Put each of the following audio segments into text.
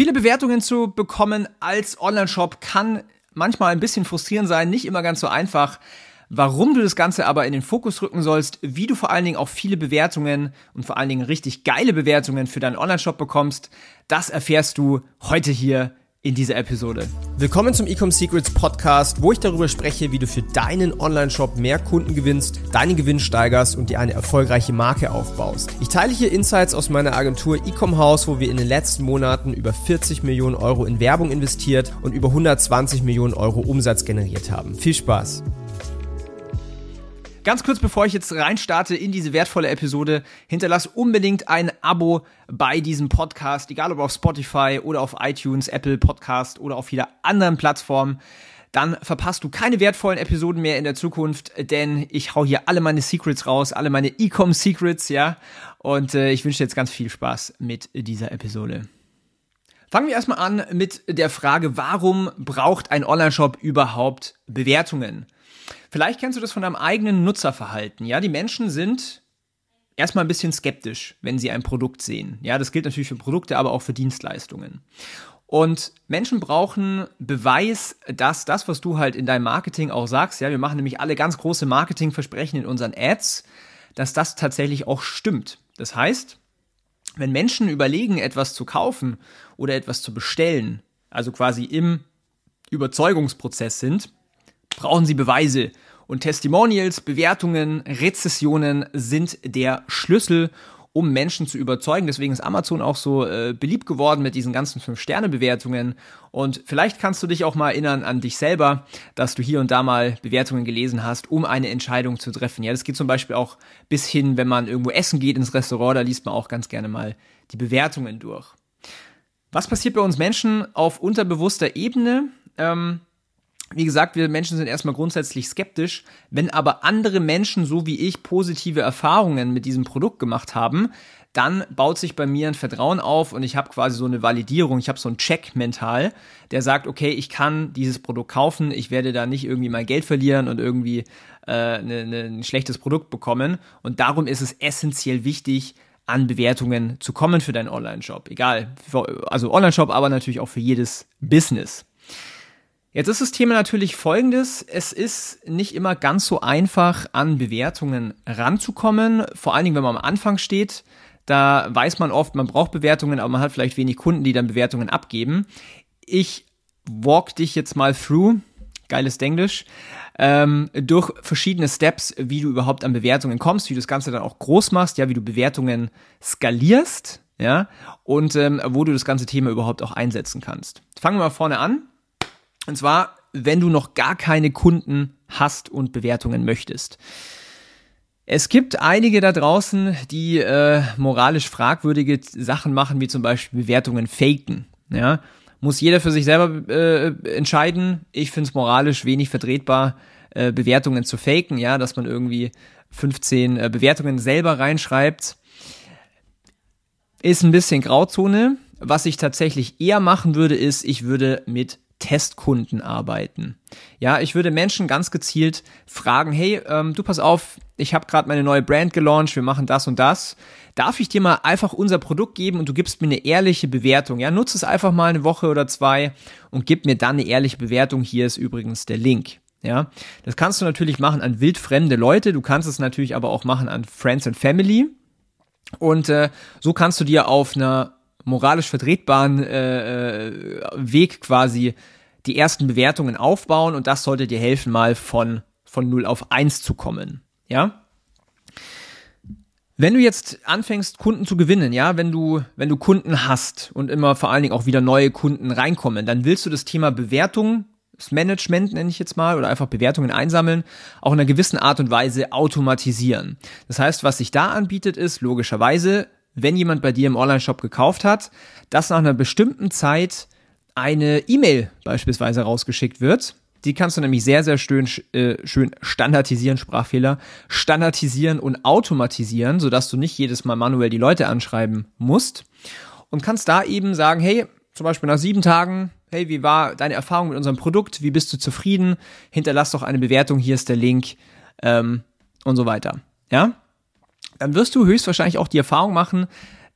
Viele Bewertungen zu bekommen als Online-Shop kann manchmal ein bisschen frustrierend sein, nicht immer ganz so einfach. Warum du das Ganze aber in den Fokus rücken sollst, wie du vor allen Dingen auch viele Bewertungen und vor allen Dingen richtig geile Bewertungen für deinen Online-Shop bekommst, das erfährst du heute hier in dieser Episode. Willkommen zum Ecom Secrets Podcast, wo ich darüber spreche, wie du für deinen Online-Shop mehr Kunden gewinnst, deinen Gewinn steigerst und dir eine erfolgreiche Marke aufbaust. Ich teile hier Insights aus meiner Agentur Ecom House, wo wir in den letzten Monaten über 40 Millionen Euro in Werbung investiert und über 120 Millionen Euro Umsatz generiert haben. Viel Spaß! Ganz kurz bevor ich jetzt reinstarte in diese wertvolle Episode, hinterlass unbedingt ein Abo bei diesem Podcast, egal ob auf Spotify oder auf iTunes, Apple Podcast oder auf jeder anderen Plattform. Dann verpasst du keine wertvollen Episoden mehr in der Zukunft, denn ich hau hier alle meine Secrets raus, alle meine E-Com Secrets, ja. Und äh, ich wünsche dir jetzt ganz viel Spaß mit dieser Episode. Fangen wir erstmal an mit der Frage, warum braucht ein Online-Shop überhaupt Bewertungen? Vielleicht kennst du das von deinem eigenen Nutzerverhalten. Ja, die Menschen sind erstmal ein bisschen skeptisch, wenn sie ein Produkt sehen. Ja, das gilt natürlich für Produkte, aber auch für Dienstleistungen. Und Menschen brauchen Beweis, dass das, was du halt in deinem Marketing auch sagst, ja, wir machen nämlich alle ganz große Marketingversprechen in unseren Ads, dass das tatsächlich auch stimmt. Das heißt, wenn Menschen überlegen, etwas zu kaufen oder etwas zu bestellen, also quasi im Überzeugungsprozess sind, brauchen sie Beweise. Und Testimonials, Bewertungen, Rezessionen sind der Schlüssel, um Menschen zu überzeugen. Deswegen ist Amazon auch so äh, beliebt geworden mit diesen ganzen 5-Sterne-Bewertungen. Und vielleicht kannst du dich auch mal erinnern an dich selber, dass du hier und da mal Bewertungen gelesen hast, um eine Entscheidung zu treffen. Ja, das geht zum Beispiel auch bis hin, wenn man irgendwo essen geht ins Restaurant, da liest man auch ganz gerne mal die Bewertungen durch. Was passiert bei uns Menschen auf unterbewusster Ebene? Ähm, wie gesagt, wir Menschen sind erstmal grundsätzlich skeptisch. Wenn aber andere Menschen, so wie ich, positive Erfahrungen mit diesem Produkt gemacht haben, dann baut sich bei mir ein Vertrauen auf und ich habe quasi so eine Validierung, ich habe so einen Check mental, der sagt, okay, ich kann dieses Produkt kaufen, ich werde da nicht irgendwie mein Geld verlieren und irgendwie äh, ne, ne, ein schlechtes Produkt bekommen. Und darum ist es essentiell wichtig, an Bewertungen zu kommen für deinen Online-Shop. Egal, also Online-Shop, aber natürlich auch für jedes Business. Jetzt ist das Thema natürlich folgendes. Es ist nicht immer ganz so einfach, an Bewertungen ranzukommen. Vor allen Dingen, wenn man am Anfang steht. Da weiß man oft, man braucht Bewertungen, aber man hat vielleicht wenig Kunden, die dann Bewertungen abgeben. Ich walk dich jetzt mal through, geiles Denglisch, ähm, durch verschiedene Steps, wie du überhaupt an Bewertungen kommst, wie du das Ganze dann auch groß machst, ja, wie du Bewertungen skalierst, ja, und ähm, wo du das ganze Thema überhaupt auch einsetzen kannst. Fangen wir mal vorne an. Und zwar, wenn du noch gar keine Kunden hast und Bewertungen möchtest. Es gibt einige da draußen, die äh, moralisch fragwürdige Sachen machen, wie zum Beispiel Bewertungen faken. Ja, muss jeder für sich selber äh, entscheiden. Ich finde es moralisch wenig vertretbar, äh, Bewertungen zu faken. Ja, dass man irgendwie 15 äh, Bewertungen selber reinschreibt, ist ein bisschen Grauzone. Was ich tatsächlich eher machen würde, ist, ich würde mit Testkunden arbeiten. Ja, ich würde Menschen ganz gezielt fragen, hey, ähm, du pass auf, ich habe gerade meine neue Brand gelauncht, wir machen das und das. Darf ich dir mal einfach unser Produkt geben und du gibst mir eine ehrliche Bewertung? Ja, nutze es einfach mal eine Woche oder zwei und gib mir dann eine ehrliche Bewertung. Hier ist übrigens der Link. Ja, das kannst du natürlich machen an wildfremde Leute. Du kannst es natürlich aber auch machen an Friends and Family. Und äh, so kannst du dir auf einer moralisch vertretbaren äh, äh, Weg quasi die ersten Bewertungen aufbauen und das sollte dir helfen, mal von, von 0 auf 1 zu kommen. Ja? Wenn du jetzt anfängst, Kunden zu gewinnen, ja, wenn du, wenn du Kunden hast und immer vor allen Dingen auch wieder neue Kunden reinkommen, dann willst du das Thema Bewertung, das Management nenne ich jetzt mal, oder einfach Bewertungen einsammeln, auch in einer gewissen Art und Weise automatisieren. Das heißt, was sich da anbietet, ist logischerweise wenn jemand bei dir im Online-Shop gekauft hat, dass nach einer bestimmten Zeit eine E-Mail beispielsweise rausgeschickt wird. Die kannst du nämlich sehr, sehr schön, äh, schön standardisieren, Sprachfehler, standardisieren und automatisieren, sodass du nicht jedes Mal manuell die Leute anschreiben musst. Und kannst da eben sagen, hey, zum Beispiel nach sieben Tagen, hey, wie war deine Erfahrung mit unserem Produkt? Wie bist du zufrieden? Hinterlass doch eine Bewertung, hier ist der Link ähm, und so weiter. Ja? Dann wirst du höchstwahrscheinlich auch die Erfahrung machen,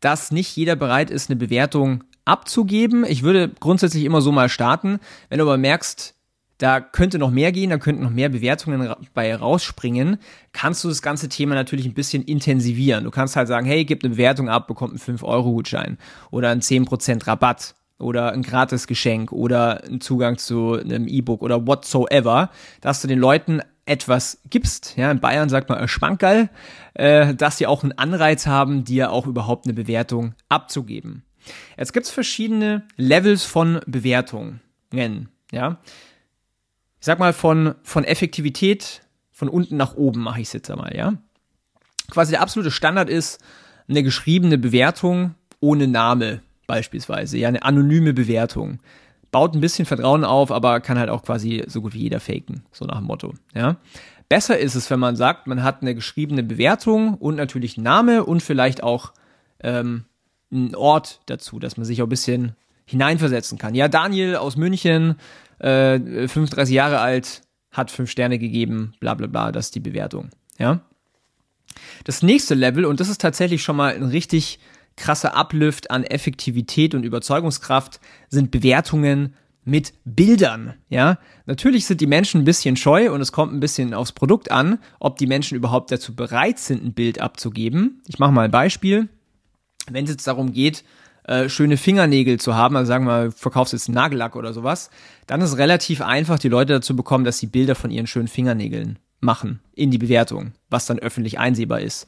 dass nicht jeder bereit ist, eine Bewertung abzugeben. Ich würde grundsätzlich immer so mal starten. Wenn du aber merkst, da könnte noch mehr gehen, da könnten noch mehr Bewertungen bei rausspringen, kannst du das ganze Thema natürlich ein bisschen intensivieren. Du kannst halt sagen, hey, gib eine Bewertung ab, bekommt einen 5-Euro-Gutschein oder einen 10% Rabatt oder ein Gratisgeschenk oder einen Zugang zu einem E-Book oder whatsoever, dass du den Leuten etwas gibst. Ja, in Bayern sagt man Schmankerl, äh, dass sie auch einen Anreiz haben, dir auch überhaupt eine Bewertung abzugeben. Jetzt gibt's verschiedene Levels von Bewertungen. Ja, ich sag mal von von Effektivität von unten nach oben mache ich es jetzt einmal. Ja, quasi der absolute Standard ist eine geschriebene Bewertung ohne Name beispielsweise. Ja, eine anonyme Bewertung baut ein bisschen Vertrauen auf, aber kann halt auch quasi so gut wie jeder faken, so nach dem Motto. Ja. Besser ist es, wenn man sagt, man hat eine geschriebene Bewertung und natürlich Name und vielleicht auch ähm, einen Ort dazu, dass man sich auch ein bisschen hineinversetzen kann. Ja, Daniel aus München, äh, 35 Jahre alt, hat fünf Sterne gegeben, bla bla bla, das ist die Bewertung. Ja. Das nächste Level, und das ist tatsächlich schon mal ein richtig krasser Uplift an Effektivität und Überzeugungskraft, sind Bewertungen mit Bildern, ja. Natürlich sind die Menschen ein bisschen scheu und es kommt ein bisschen aufs Produkt an, ob die Menschen überhaupt dazu bereit sind, ein Bild abzugeben. Ich mache mal ein Beispiel wenn es jetzt darum geht, äh, schöne Fingernägel zu haben, also sagen wir verkaufst jetzt einen Nagellack oder sowas, dann ist relativ einfach, die Leute dazu bekommen, dass sie Bilder von ihren schönen Fingernägeln machen in die Bewertung, was dann öffentlich einsehbar ist.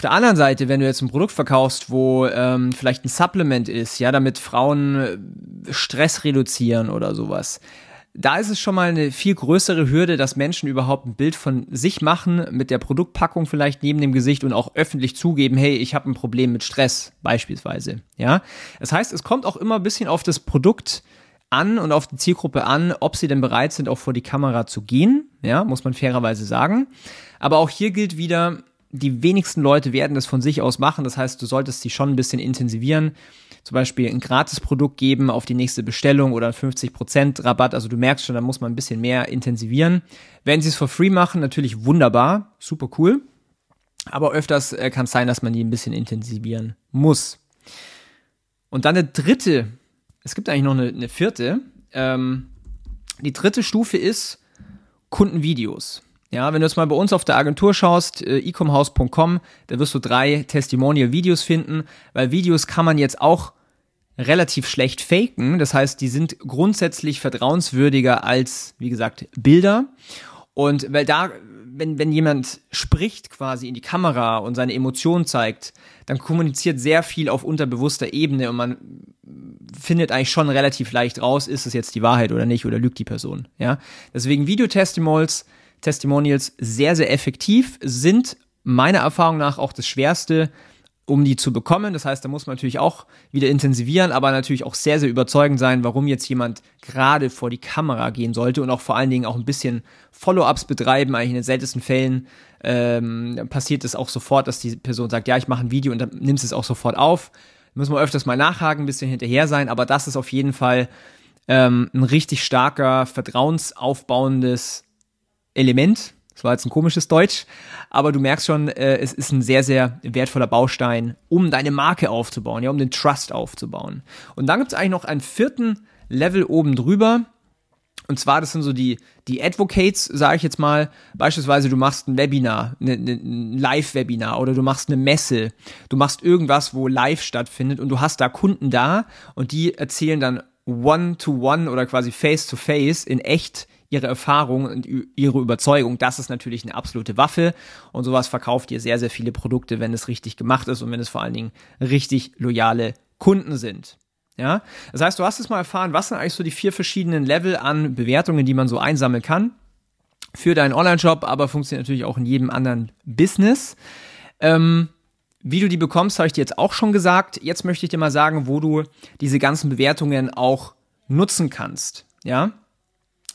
Auf der anderen Seite, wenn du jetzt ein Produkt verkaufst, wo ähm, vielleicht ein Supplement ist, ja, damit Frauen äh, Stress reduzieren oder sowas, da ist es schon mal eine viel größere Hürde, dass Menschen überhaupt ein Bild von sich machen, mit der Produktpackung vielleicht neben dem Gesicht und auch öffentlich zugeben, hey, ich habe ein Problem mit Stress beispielsweise. Ja, das heißt, es kommt auch immer ein bisschen auf das Produkt an und auf die Zielgruppe an, ob sie denn bereit sind, auch vor die Kamera zu gehen. Ja, muss man fairerweise sagen. Aber auch hier gilt wieder, die wenigsten Leute werden das von sich aus machen. Das heißt, du solltest sie schon ein bisschen intensivieren. Zum Beispiel ein Gratisprodukt geben auf die nächste Bestellung oder 50% Rabatt. Also du merkst schon, da muss man ein bisschen mehr intensivieren. Wenn sie es for free machen, natürlich wunderbar, super cool. Aber öfters äh, kann es sein, dass man die ein bisschen intensivieren muss. Und dann der dritte, es gibt eigentlich noch eine, eine vierte. Ähm, die dritte Stufe ist Kundenvideos. Ja, wenn du jetzt mal bei uns auf der Agentur schaust, äh, ecomhouse.com, da wirst du drei Testimonial-Videos finden, weil Videos kann man jetzt auch relativ schlecht faken. Das heißt, die sind grundsätzlich vertrauenswürdiger als, wie gesagt, Bilder. Und weil da, wenn, wenn jemand spricht quasi in die Kamera und seine Emotionen zeigt, dann kommuniziert sehr viel auf unterbewusster Ebene und man findet eigentlich schon relativ leicht raus, ist es jetzt die Wahrheit oder nicht oder lügt die Person. Ja, deswegen Videotestimonials Testimonials sehr, sehr effektiv, sind meiner Erfahrung nach auch das Schwerste, um die zu bekommen. Das heißt, da muss man natürlich auch wieder intensivieren, aber natürlich auch sehr, sehr überzeugend sein, warum jetzt jemand gerade vor die Kamera gehen sollte und auch vor allen Dingen auch ein bisschen Follow-ups betreiben. Eigentlich in den seltensten Fällen ähm, passiert es auch sofort, dass die Person sagt, ja, ich mache ein Video und dann nimmst es auch sofort auf. Muss man öfters mal nachhaken, ein bisschen hinterher sein, aber das ist auf jeden Fall ähm, ein richtig starker, vertrauensaufbauendes Element. Das war jetzt ein komisches Deutsch, aber du merkst schon, äh, es ist ein sehr, sehr wertvoller Baustein, um deine Marke aufzubauen, ja, um den Trust aufzubauen. Und dann gibt es eigentlich noch einen vierten Level oben drüber. Und zwar, das sind so die, die Advocates, sage ich jetzt mal. Beispielsweise, du machst ein Webinar, ne, ne, ein Live-Webinar oder du machst eine Messe. Du machst irgendwas, wo live stattfindet und du hast da Kunden da und die erzählen dann one-to-one -one oder quasi face-to-face -face in echt ihre Erfahrung und ihre Überzeugung. Das ist natürlich eine absolute Waffe und sowas verkauft ihr sehr, sehr viele Produkte, wenn es richtig gemacht ist und wenn es vor allen Dingen richtig loyale Kunden sind. Ja, das heißt, du hast es mal erfahren, was sind eigentlich so die vier verschiedenen Level an Bewertungen, die man so einsammeln kann für deinen Online-Shop, aber funktioniert natürlich auch in jedem anderen Business. Ähm, wie du die bekommst, habe ich dir jetzt auch schon gesagt. Jetzt möchte ich dir mal sagen, wo du diese ganzen Bewertungen auch nutzen kannst. Ja,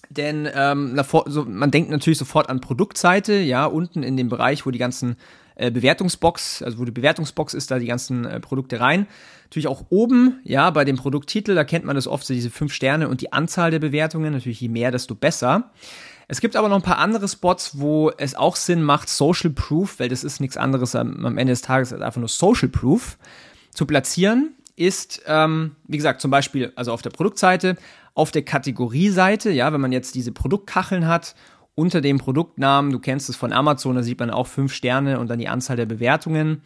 denn ähm, so, man denkt natürlich sofort an Produktseite, ja, unten in dem Bereich, wo die ganzen äh, Bewertungsbox, also wo die Bewertungsbox ist, da die ganzen äh, Produkte rein. Natürlich auch oben, ja, bei dem Produkttitel, da kennt man das oft, so diese fünf Sterne und die Anzahl der Bewertungen. Natürlich, je mehr, desto besser. Es gibt aber noch ein paar andere Spots, wo es auch Sinn macht, Social Proof, weil das ist nichts anderes am, am Ende des Tages als einfach nur Social Proof, zu platzieren ist, ähm, wie gesagt, zum Beispiel, also auf der Produktseite, auf der Kategorieseite, ja, wenn man jetzt diese Produktkacheln hat, unter dem Produktnamen, du kennst es von Amazon, da sieht man auch fünf Sterne und dann die Anzahl der Bewertungen.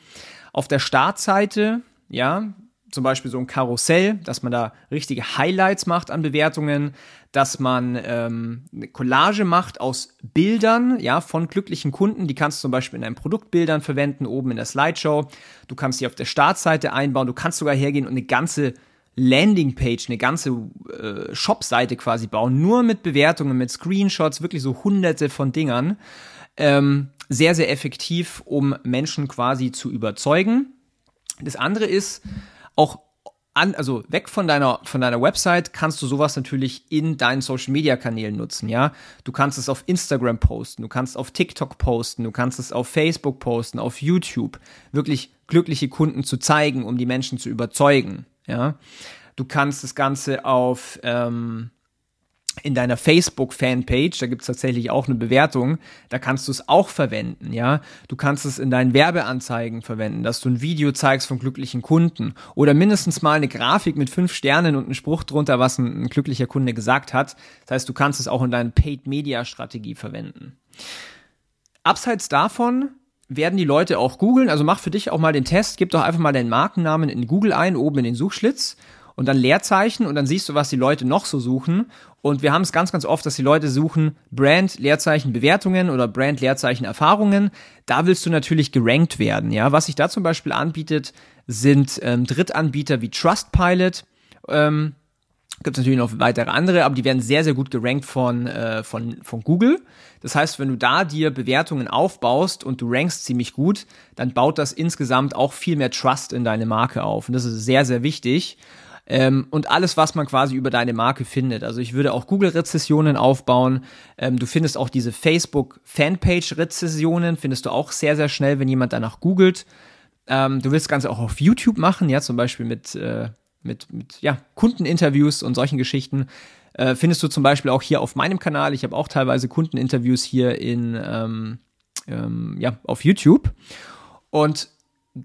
Auf der Startseite, ja, zum Beispiel so ein Karussell, dass man da richtige Highlights macht an Bewertungen, dass man ähm, eine Collage macht aus Bildern, ja, von glücklichen Kunden. Die kannst du zum Beispiel in deinen Produktbildern verwenden, oben in der Slideshow. Du kannst die auf der Startseite einbauen. Du kannst sogar hergehen und eine ganze Landingpage, eine ganze äh, Shopseite quasi bauen, nur mit Bewertungen, mit Screenshots, wirklich so hunderte von Dingern. Ähm, sehr, sehr effektiv, um Menschen quasi zu überzeugen. Das andere ist, auch an, also weg von deiner, von deiner Website kannst du sowas natürlich in deinen Social Media Kanälen nutzen, ja. Du kannst es auf Instagram posten, du kannst auf TikTok posten, du kannst es auf Facebook posten, auf YouTube, wirklich glückliche Kunden zu zeigen, um die Menschen zu überzeugen, ja. Du kannst das Ganze auf, ähm, in deiner Facebook-Fanpage, da gibt es tatsächlich auch eine Bewertung, da kannst du es auch verwenden, ja. Du kannst es in deinen Werbeanzeigen verwenden, dass du ein Video zeigst von glücklichen Kunden oder mindestens mal eine Grafik mit fünf Sternen und einen Spruch drunter, was ein, ein glücklicher Kunde gesagt hat. Das heißt, du kannst es auch in deiner Paid-Media-Strategie verwenden. Abseits davon werden die Leute auch googeln, also mach für dich auch mal den Test, gib doch einfach mal deinen Markennamen in Google ein, oben in den Suchschlitz und dann Leerzeichen und dann siehst du, was die Leute noch so suchen. Und wir haben es ganz, ganz oft, dass die Leute suchen Brand, Leerzeichen, Bewertungen oder Brand, Leerzeichen, Erfahrungen. Da willst du natürlich gerankt werden. Ja, was sich da zum Beispiel anbietet, sind ähm, Drittanbieter wie Trustpilot. Ähm, Gibt es natürlich noch weitere andere, aber die werden sehr, sehr gut gerankt von, äh, von, von Google. Das heißt, wenn du da dir Bewertungen aufbaust und du rankst ziemlich gut, dann baut das insgesamt auch viel mehr Trust in deine Marke auf. Und das ist sehr, sehr wichtig ähm, und alles, was man quasi über deine Marke findet. Also ich würde auch Google-Rezessionen aufbauen. Ähm, du findest auch diese Facebook-Fanpage-Rezessionen, findest du auch sehr, sehr schnell, wenn jemand danach googelt. Ähm, du willst das Ganze auch auf YouTube machen, ja, zum Beispiel mit, äh, mit, mit ja, Kundeninterviews und solchen Geschichten. Äh, findest du zum Beispiel auch hier auf meinem Kanal. Ich habe auch teilweise Kundeninterviews hier in, ähm, ähm, ja, auf YouTube. Und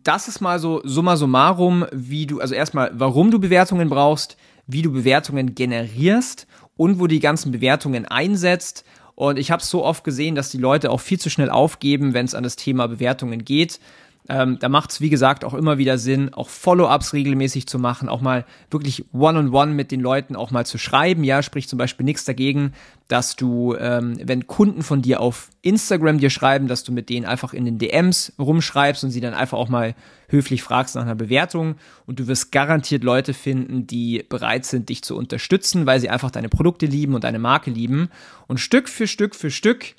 das ist mal so summa summarum, wie du, also erstmal, warum du Bewertungen brauchst, wie du Bewertungen generierst und wo die ganzen Bewertungen einsetzt. Und ich habe so oft gesehen, dass die Leute auch viel zu schnell aufgeben, wenn es an das Thema Bewertungen geht. Ähm, da macht es, wie gesagt, auch immer wieder Sinn, auch Follow-ups regelmäßig zu machen, auch mal wirklich One-on-One -on -one mit den Leuten auch mal zu schreiben. Ja, sprich zum Beispiel nichts dagegen, dass du, ähm, wenn Kunden von dir auf Instagram dir schreiben, dass du mit denen einfach in den DMs rumschreibst und sie dann einfach auch mal höflich fragst nach einer Bewertung. Und du wirst garantiert Leute finden, die bereit sind, dich zu unterstützen, weil sie einfach deine Produkte lieben und deine Marke lieben. Und Stück für Stück für Stück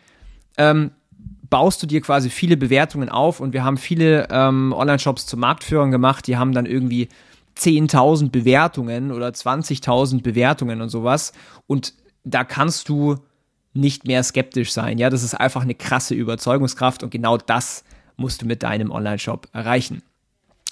ähm, baust du dir quasi viele Bewertungen auf und wir haben viele ähm, Online-Shops zu Marktführern gemacht, die haben dann irgendwie 10.000 Bewertungen oder 20.000 Bewertungen und sowas und da kannst du nicht mehr skeptisch sein. Ja, das ist einfach eine krasse Überzeugungskraft und genau das musst du mit deinem Online-Shop erreichen.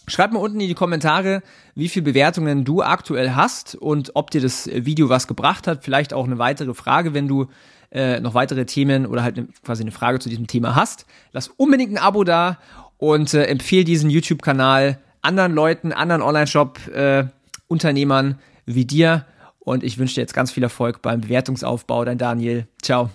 Schreib mal unten in die Kommentare, wie viele Bewertungen du aktuell hast und ob dir das Video was gebracht hat. Vielleicht auch eine weitere Frage, wenn du äh, noch weitere Themen oder halt quasi eine Frage zu diesem Thema hast. Lass unbedingt ein Abo da und äh, empfehle diesen YouTube-Kanal anderen Leuten, anderen Online-Shop-Unternehmern äh, wie dir. Und ich wünsche dir jetzt ganz viel Erfolg beim Bewertungsaufbau. Dein Daniel. Ciao.